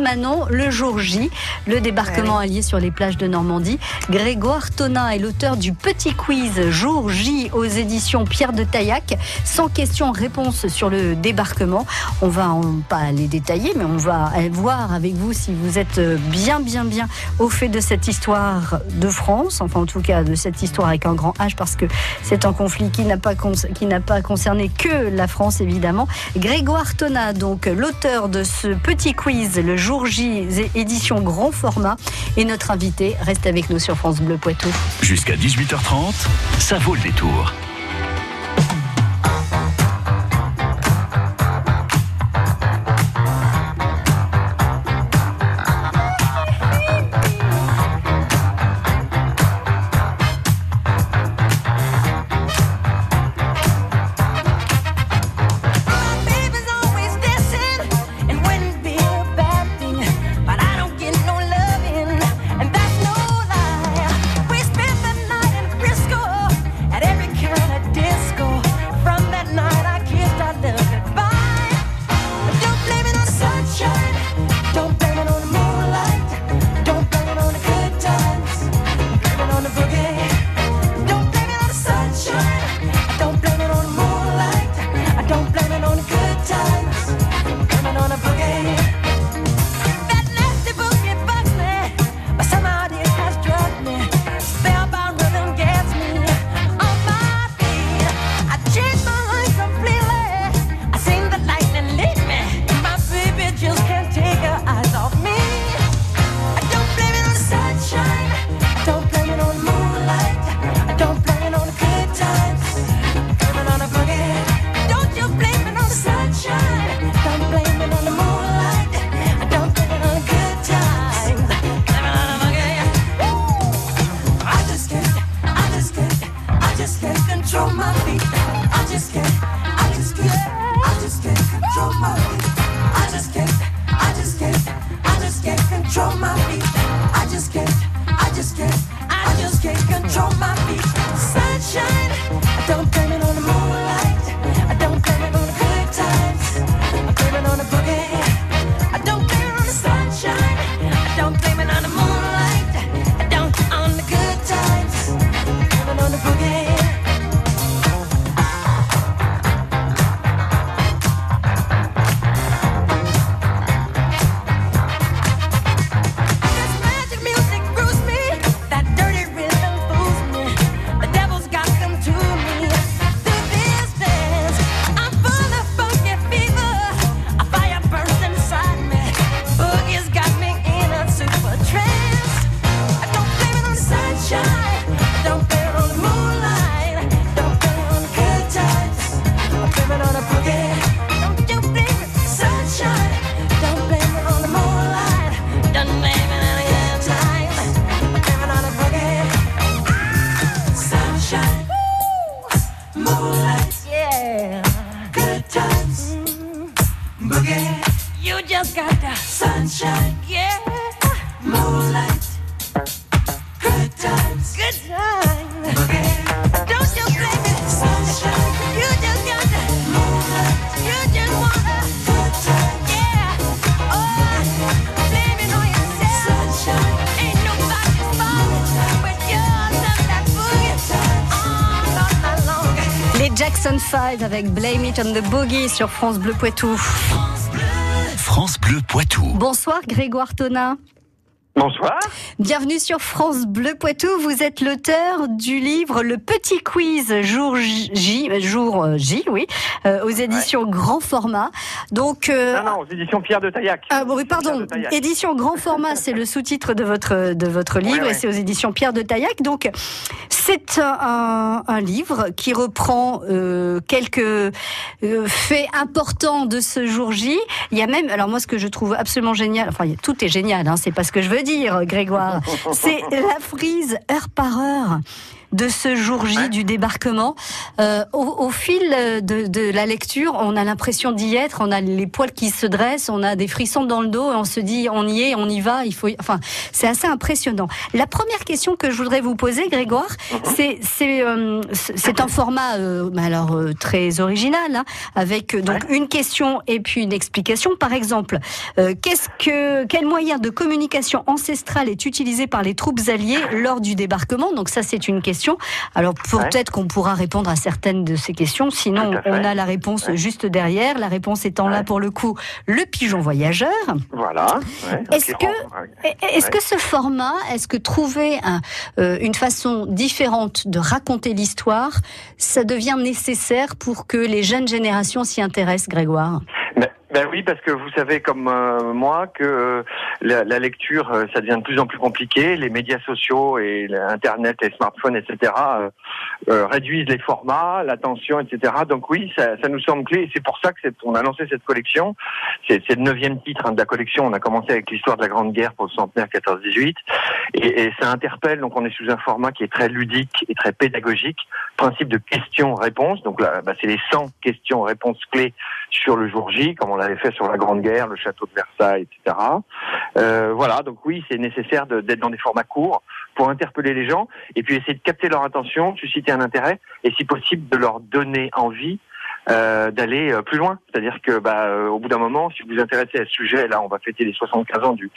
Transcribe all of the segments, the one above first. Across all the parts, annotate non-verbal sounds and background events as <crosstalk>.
Manon, le jour J, le débarquement allié sur les plages de Normandie. Grégoire Tonin est l'auteur du petit quiz jour J aux éditions Pierre de Taillac. Sans question-réponse sur le débarquement. On va en, pas les détailler, mais on va voir avec vous si vous êtes bien, bien, bien au fait de cette histoire de France. Enfin, en tout cas, de cette histoire avec un grand H parce que c'est un conflit qui n'a pas, qui n'a pas concerné que la France, évidemment. Grégoire Tona, donc l'auteur de ce petit quiz, le jour J, édition grand format, et notre invité. Reste avec nous sur France Bleu Poitou. Jusqu'à 18h30, ça vaut le détour. Jackson 5 avec Blame It on the Boogie sur France Bleu Poitou. France Bleu Poitou. Bonsoir Grégoire Tonin. Bonsoir. Bienvenue sur France Bleu Poitou. Vous êtes l'auteur du livre Le Petit Quiz jour J, jour euh, J, oui, euh, aux éditions Grand Format. Donc euh, non, non, aux éditions Pierre de Taillac. Ah oui, pardon. Édition Grand Format, c'est le sous-titre de votre de votre livre et c'est aux éditions Pierre de Taillac. Donc c'est un, un, livre qui reprend quelques faits importants de ce jour J. Il y a même, alors moi, ce que je trouve absolument génial, enfin tout est génial, hein, c'est pas ce que je veux dire, Grégoire. <laughs> C'est la frise heure par heure. De ce jour J du débarquement. Euh, au, fil de, la lecture, on a l'impression d'y être, on a les poils qui se dressent, on a des frissons dans le dos et on se dit on y est, on y va. Il faut, enfin, c'est assez impressionnant. La première question que je voudrais vous poser, Grégoire, mhm. c'est c'est un format alors très original, hein, avec donc une question et puis une explication. Par exemple, qu'est-ce que quel moyen de communication ancestrale est utilisé par les troupes alliées lors du débarquement? Donc ça, c'est une question. Alors peut-être qu'on pourra répondre à certaines de ces questions. Sinon, on a la réponse juste derrière. La réponse étant là pour le coup, le pigeon voyageur. Voilà. Est-ce que, est-ce que ce format, est-ce que trouver euh, une façon différente de raconter l'histoire, ça devient nécessaire pour que les jeunes générations s'y intéressent, Grégoire? Ben oui, parce que vous savez comme euh, moi que euh, la, la, lecture, euh, ça devient de plus en plus compliqué. Les médias sociaux et Internet, les smartphones, etc. réduisent les formats, l'attention, etc. Donc oui, ça, nous semble clé. Et c'est pour ça que on a lancé cette collection. C'est le neuvième titre hein, de la collection. On a commencé avec l'histoire de la Grande Guerre pour le centenaire 14-18. Et, et, ça interpelle. Donc on est sous un format qui est très ludique et très pédagogique. Principe de questions-réponses. Donc là, bah, c'est les 100 questions-réponses clés sur le jour J, comme on fait sur la Grande Guerre, le château de Versailles, etc. Euh, voilà, donc oui, c'est nécessaire d'être dans des formats courts pour interpeller les gens et puis essayer de capter leur attention, susciter un intérêt et si possible de leur donner envie euh, d'aller euh, plus loin. C'est-à-dire que, bah, euh, au bout d'un moment, si vous vous intéressez à ce sujet, là, on va fêter les 75 ans du,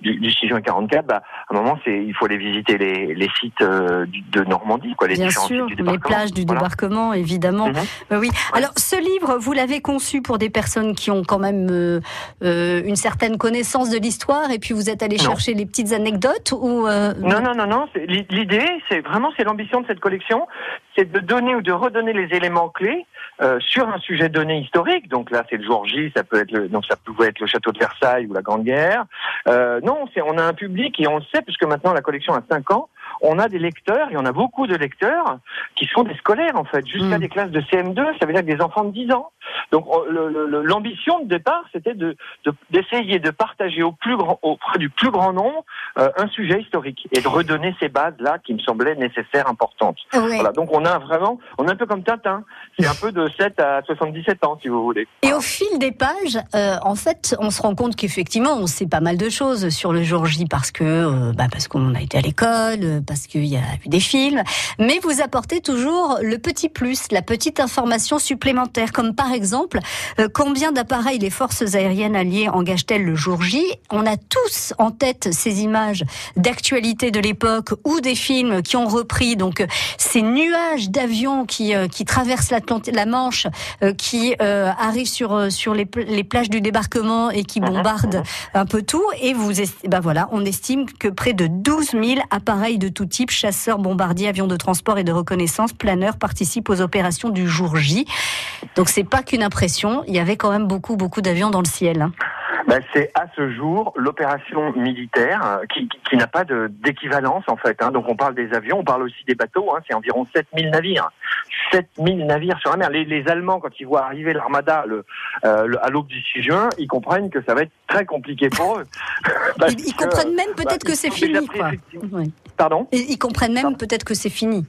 du, du 6 juin 44, bah, à un moment, c'est, il faut aller visiter les, les sites de Normandie, quoi, les Bien sûr, sites du les plages du débarquement, évidemment. Mhm. oui. Alors, ce livre, vous l'avez conçu pour des personnes qui ont quand même euh, une certaine connaissance de l'histoire, et puis vous êtes allé chercher les petites anecdotes ou Non, non, non, non. L'idée, c'est vraiment, c'est l'ambition de cette collection, c'est de donner ou de redonner les éléments clés euh, sur un sujet donné historique. Donc là, c'est le jour J, ça peut être le, donc ça pouvait être le château de Versailles ou la Grande Guerre. Euh, non, c'est on a un public et on le sait puisque maintenant la collection a 5 ans on a des lecteurs, et on a beaucoup de lecteurs qui sont des scolaires en fait, jusqu'à mm. des classes de CM2, ça veut dire des enfants de 10 ans. Donc l'ambition de départ, c'était de d'essayer de, partager au plus grand, auprès du plus grand nombre euh, un sujet historique et de redonner ces bases là qui me semblaient nécessaires, importantes. Voilà, donc on a vraiment, on est un peu comme Tintin, c'est un peu de 7 à 77 ans si vous voulez. Et au fil des pages, euh, en fait, on se rend compte qu'effectivement, on sait pas mal de choses sur le jour J parce que euh, bah parce qu'on a été à l'école, parce qu'il y a eu des films, mais vous apportez toujours le petit plus, la petite information supplémentaire, comme par exemple euh, combien d'appareils les forces aériennes alliées engagent-elles le jour J? On a tous en tête ces images d'actualité de l'époque ou des films qui ont repris. Donc euh, ces nuages d'avions qui euh, qui traversent la Manche, qui arrivent sur sur les, les, plages du débarquement et qui bombardent un peu tout. Et vous, ben voilà, on estime que près de 12 000 appareils de tout type, chasseurs, bombardiers, avions de transport et de reconnaissance, planeurs, participent aux opérations du jour J. Donc c'est pas qu'une impression, il y avait quand même beaucoup, beaucoup d'avions dans le ciel. Hein. Ben, c'est à ce jour l'opération militaire euh, qui, qui, n'a pas d'équivalence en fait. Hein. Donc on parle des avions, on parle aussi des bateaux, hein. c'est environ 7000 navires. 7000 navires sur la mer. Les, les Allemands, quand ils voient arriver l'armada le, euh, à l'aube du 6 juin, ils comprennent que ça va être très compliqué pour eux. <laughs> ils, comprennent même peut-être bah, que c'est fini. Quoi. Pardon Ils comprennent même peut-être que c'est fini.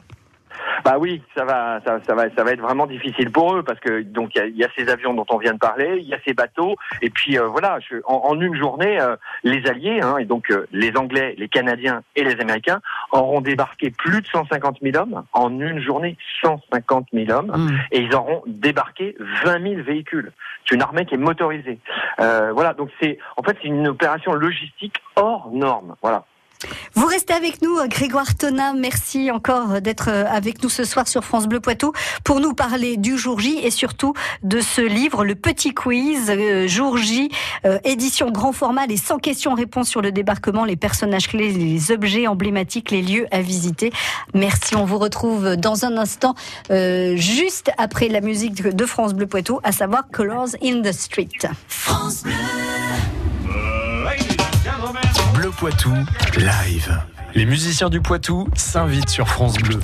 Bah oui, ça va, ça, ça, va, ça va être vraiment difficile pour eux parce que donc il y, y a, ces avions dont on vient de parler, il y a ces bateaux et puis euh, voilà, je, en, en, une journée, euh, les Alliés hein, et donc euh, les Anglais, les Canadiens et les Américains auront débarqué plus de 150 000 hommes en une journée, 150 000 hommes mmh. et ils auront débarqué 20 000 véhicules. C'est une armée qui est motorisée. voilà, donc c'est en fait c'est une opération logistique hors norme. Voilà. Vous restez avec nous, Grégoire Tonin. Merci encore d'être avec nous ce soir sur France Bleu Poitou pour nous parler du jour J et surtout de ce livre, Le Petit Quiz, euh, jour J, euh, édition grand format, les 100 questions-réponses sur le débarquement, les personnages clés, les objets emblématiques, les lieux à visiter. Merci, on vous retrouve dans un instant, euh, juste après la musique de France Bleu Poitou, à savoir Colors in the Street. France Bleu. Poitou, live. Les musiciens du Poitou s'invitent sur France Bleu.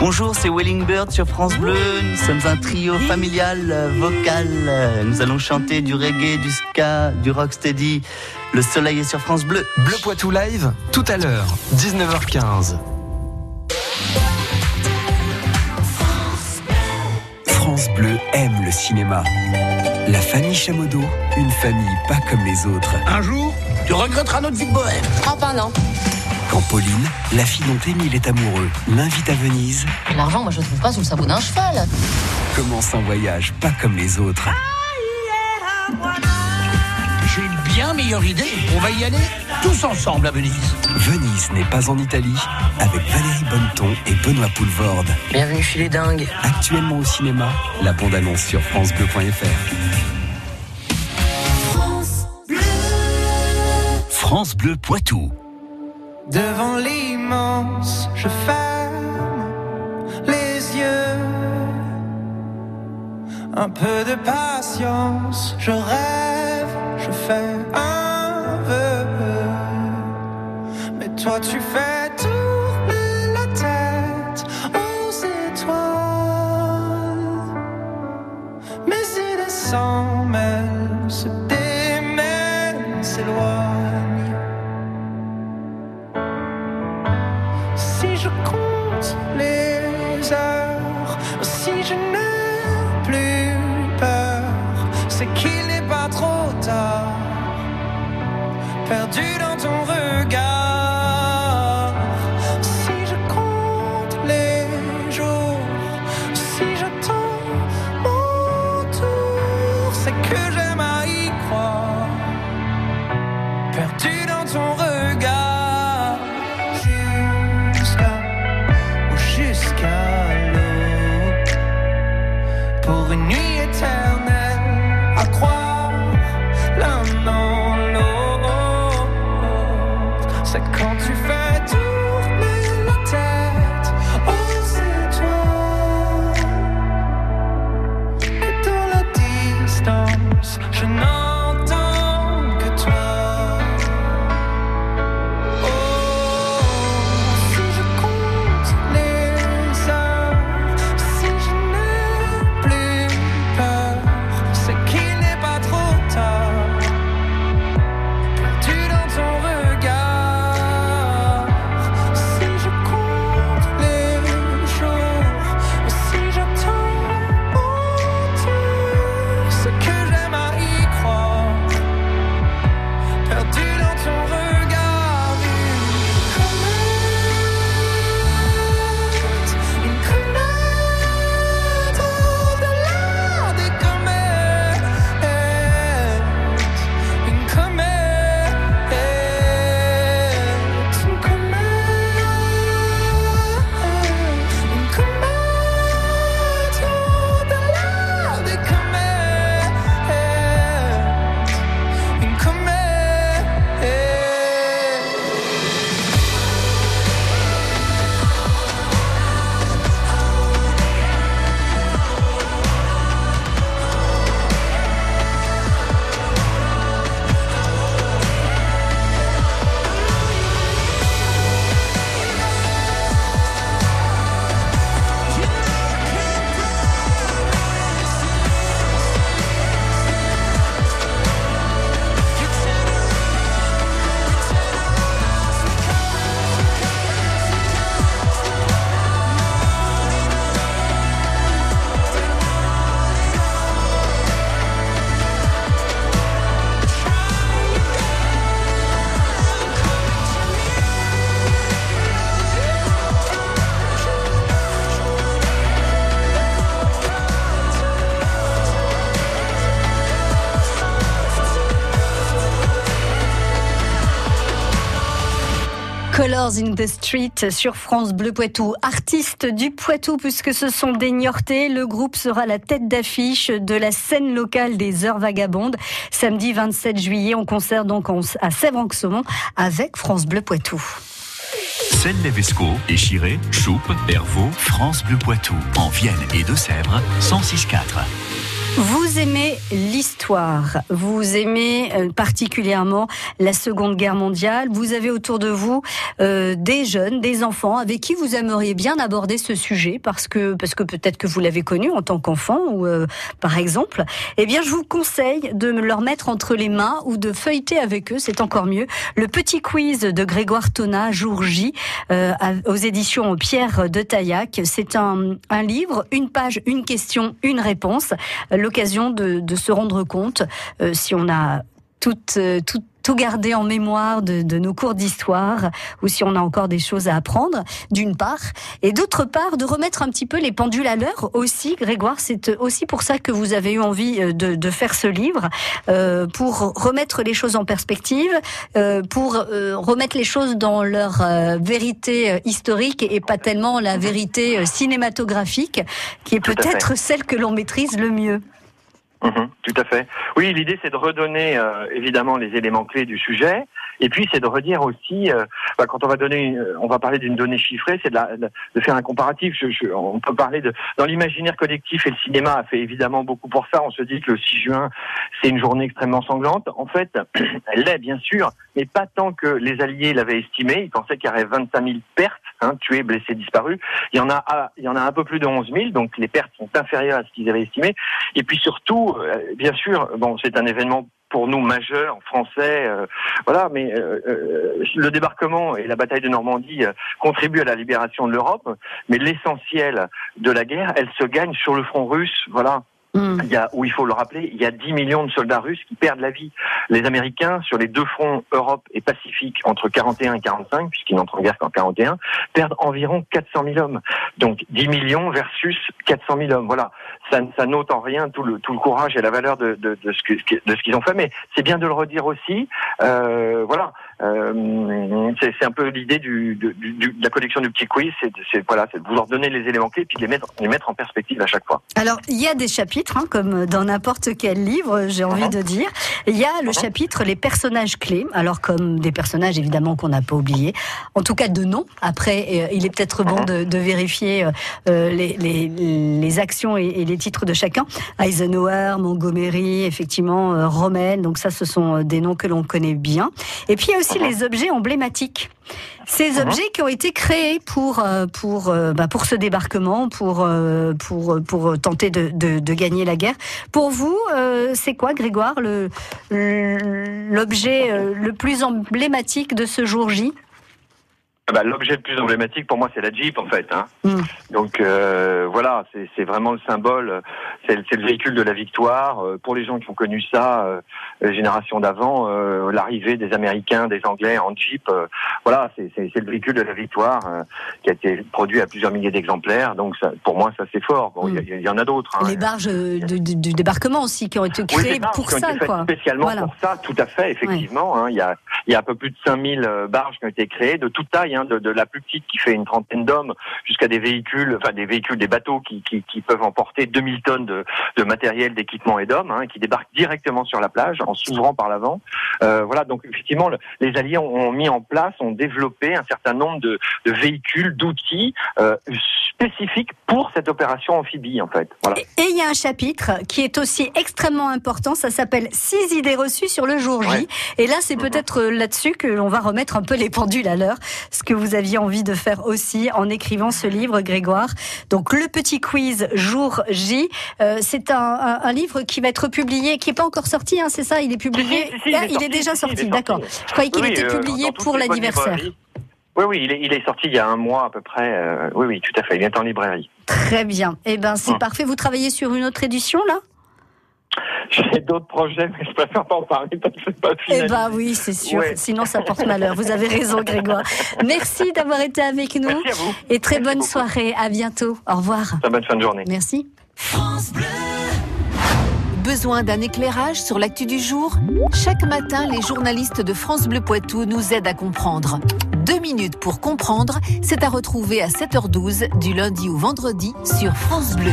Bonjour, c'est Welling Bird sur France Bleu. Nous sommes un trio familial vocal. Nous allons chanter du reggae, du ska, du rocksteady. Le soleil est sur France Bleu. Bleu Poitou Live, tout à l'heure, 19h15. France Bleu aime le cinéma. La famille Chamodo, une famille pas comme les autres. Un jour, tu regretteras notre vie de bohème. Enfin non. Quand Pauline, la fille dont Émile est amoureux, l'invite à Venise. L'argent, moi je le trouve pas sous le sabot d'un cheval. Commence un voyage pas comme les autres. J'ai une bien meilleure idée. On va y aller tous ensemble à Venise. Venise n'est pas en Italie, avec Valérie Bonneton et Benoît Poulvorde. Bienvenue chez les dingues. Actuellement au cinéma, la bande-annonce sur francebleu.fr. France Bleu Poitou. Devant l'immense, je ferme les yeux. Un peu de patience, je rêve, je fais un toi, tu fais tourner la tête aux étoiles. Mes idées s'en mêlent, se démènent, s'éloignent. Si je compte les heures, si je n'ai plus peur, c'est qu'il n'est pas trop tard. Perdu dans ton regard. In the Street sur France Bleu Poitou. Artistes du Poitou, puisque ce sont des Niortais, le groupe sera la tête d'affiche de la scène locale des Heures Vagabondes. Samedi 27 juillet, on concert donc en- à Sèvres-en-Saumon avec France Bleu Poitou. Celle-Levesco, Échiré, Choupe, Hervaux, France Bleu Poitou, en Vienne et de Sèvres, 106.4. Vous aimez l'histoire, vous aimez euh, particulièrement la Seconde Guerre mondiale, vous avez autour de vous euh, des jeunes, des enfants avec qui vous aimeriez bien aborder ce sujet parce que parce que peut-être que vous l'avez connu en tant qu'enfant ou euh, par exemple. Eh bien, je vous conseille de leur mettre entre les mains ou de feuilleter avec eux, c'est encore mieux. Le petit quiz de Grégoire Tona, jour J, euh, aux éditions Pierre de Taillac. C'est un, un livre, une page, une question, une réponse. L'occasion de, de se rendre compte euh, si on a tout, euh, tout, gardé en mémoire de, de nos cours d'histoire ou si on a encore des choses à apprendre, d'une part. Et d'autre part, de remettre un petit peu les pendules à l'heure aussi. Grégoire, c'est aussi pour ça que vous avez eu envie euh, de, de faire ce livre, euh, pour remettre les choses en perspective, euh, pour euh, remettre les choses dans leur euh, vérité euh, historique et pas tellement la vérité cinématographique, qui est peut-être celle que l'on maîtrise le mieux. Mhm, tout à fait. Oui, l'idée c'est de redonner euh, évidemment les éléments clés du sujet, et puis c'est de redire aussi, euh, bah, quand on va donner, une- on va parler d'une donnée chiffrée, c'est de- de faire un comparatif. Je, je- on peut parler de dans l'imaginaire collectif et le cinéma a fait évidemment beaucoup pour ça. On se dit que le 6 juin c'est une journée extrêmement sanglante. En fait, <clears throat> elle l'est bien sûr, mais pas tant que les Alliés l'avaient estimé. Ils pensaient qu'il y aurait 25 000 pertes, hein, tués, blessés, disparus. Il y en a, ah, il y en a un peu plus de 11 000, donc les pertes sont inférieures à ce qu'ils avaient estimé. Et puis surtout, euh, bien sûr, bon, c'est un événement pour nous majeur, français, euh, voilà, mais euh, euh, le débarquement et la bataille de Normandie euh, contribuent à la libération de l'Europe, mais l'essentiel de la guerre, elle se gagne sur le front russe, voilà. Hmm. Il y a, où il faut le rappeler, il y a 10 millions de soldats russes qui perdent la vie. Les Américains, sur les deux fronts Europe et Pacifique, entre 41 et 45, puisqu'ils n'entrent en guerre qu'en 41, perdent environ 400 000 hommes. Donc 10 millions versus 400 000 hommes. Voilà, ça, ça n'ôte en rien tout le, tout le courage et la valeur de, de, de ce qu'ils ont fait. Mais c'est bien de le redire aussi. Euh, voilà, euh, c'est un peu l'idée du, du- du- de la collection du petit quiz, c'est voilà, de vouloir donner les éléments clés puis de les mettre, les mettre en perspective à chaque fois. Alors, il y a des chapitres, hein, comme dans n'importe quel livre, j'ai envie Mhm. de dire. Il y a le Mhm. chapitre Les personnages clés, alors comme des personnages évidemment qu'on n'a pas oubliés, en tout cas de nom. Après, euh, il est peut-être bon Mhm. de, de vérifier euh, euh, les, les, les actions et, et les titres de chacun. Eisenhower, Montgomery, effectivement, euh, Rommel, donc ça ce sont euh, des noms que l'on connaît bien. Et puis il y a aussi Mhm. les objets emblématiques. Ces Mhm. objets qui ont été créés pour euh, pour euh, bah, pour ce débarquement, pour euh, pour pour tenter de, de, de gagner la guerre. Pour vous, c'est quoi, Grégoire, le l'objet le plus emblématique de ce jour J? Ah bah, L'objet le plus emblématique pour moi, c'est la Jeep en fait. Hein. Mm. Donc euh, voilà, c'est vraiment le symbole, c'est le véhicule de la victoire. Euh, Pour les gens qui ont connu ça, euh, les générations d'avant, euh, l'arrivée des Américains, des Anglais en Jeep, voilà, c'est le véhicule de la victoire qui a été produit à plusieurs milliers d'exemplaires. Donc ça, pour moi, ça c'est fort. Bon, il y y, en a d'autres. hein. Les barges de- de- du débarquement aussi qui ont été créées barges pour qui ont ça, été quoi. spécialement Voilà. pour ça, tout à fait, effectivement. hein. il, y a, y a un peu plus de 5000 euh, barges qui ont été créées, de toute taille, hein, de, de la plus petite qui fait une trentaine d'hommes, jusqu'à des véhicules, enfin des véhicules, des bateaux qui, qui, qui peuvent emporter 2000 tonnes de, de matériel, d'équipement et d'hommes, hein, qui débarquent directement sur la plage en s'ouvrant par l'avant. Euh, voilà, donc effectivement, le- les Alliés ont, ont mis en place, ont développé un certain nombre de, de véhicules, d'outils euh, spécifiques pour cette opération amphibie, en fait. Voilà. Et il y a un chapitre qui est aussi extrêmement important, ça s'appelle Six idées reçues sur le jour J. Ouais. Et là, c'est Mhm. peut-être là-dessus que l'on va remettre un peu les pendules à l'heure, ce que vous aviez envie de faire aussi en écrivant ce livre, Grégoire. Donc, le petit quiz jour J, euh, c'est un, un- un livre qui va être publié, qui n'est pas encore sorti, hein, c'est ça? Il est publié? Si, si, si, Ah, il, est sorti, déjà sorti, il est d'accord. sorti. Je croyais qu'il Oui, était euh, publié toutes pour l'anniversaire. Oui, oui, il est, il est sorti il y a un mois à peu près. euh, oui, oui, tout à fait. Il est en librairie. Très bien. Eh ben, c'est Hum. parfait. Vous travaillez sur une autre édition, là? J'ai d'autres projets, mais je préfère pas en parler parce que c'est pas Eh finalisé. ben oui, c'est sûr. Ouais. Sinon, ça porte malheur. Vous avez raison, Grégoire. Merci d'avoir été avec nous. Merci à vous. Et très Merci bonne beaucoup. soirée. À bientôt. Au revoir. Très bonne fin de journée. Merci. Besoin d'un éclairage sur l'actu du jour? Chaque matin, les journalistes de France Bleu Poitou nous aident à comprendre. Deux minutes pour comprendre, c'est à retrouver à 7h12 du lundi au vendredi sur France Bleu.